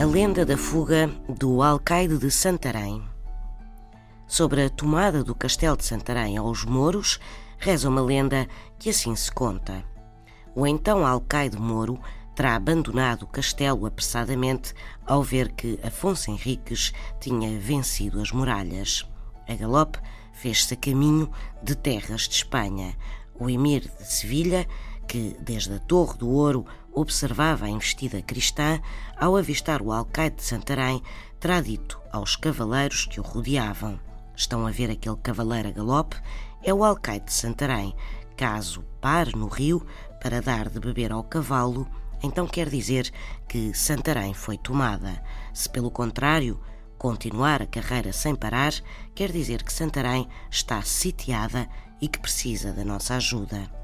A lenda da fuga do alcaide de Santarém. Sobre a tomada do castelo de Santarém aos mouros, reza uma lenda que assim se conta. O então alcaide moro terá abandonado o castelo apressadamente ao ver que Afonso Henriques tinha vencido as muralhas. A galope fez-se a caminho de terras de Espanha. O emir de Sevilha que, desde a Torre do Ouro, observava a investida cristã, ao avistar o alcaide de Santarém, terá dito aos cavaleiros que o rodeavam: Estão a ver aquele cavaleiro a galope? É o alcaide de Santarém. Caso pare no rio para dar de beber ao cavalo, então quer dizer que Santarém foi tomada. Se, pelo contrário, continuar a carreira sem parar, quer dizer que Santarém está sitiada e que precisa da nossa ajuda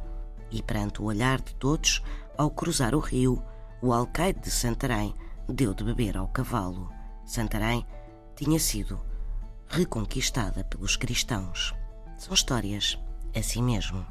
e perante o olhar de todos, ao cruzar o rio, o alcaide de Santarém deu de beber ao cavalo. Santarém tinha sido reconquistada pelos cristãos. São histórias assim mesmo.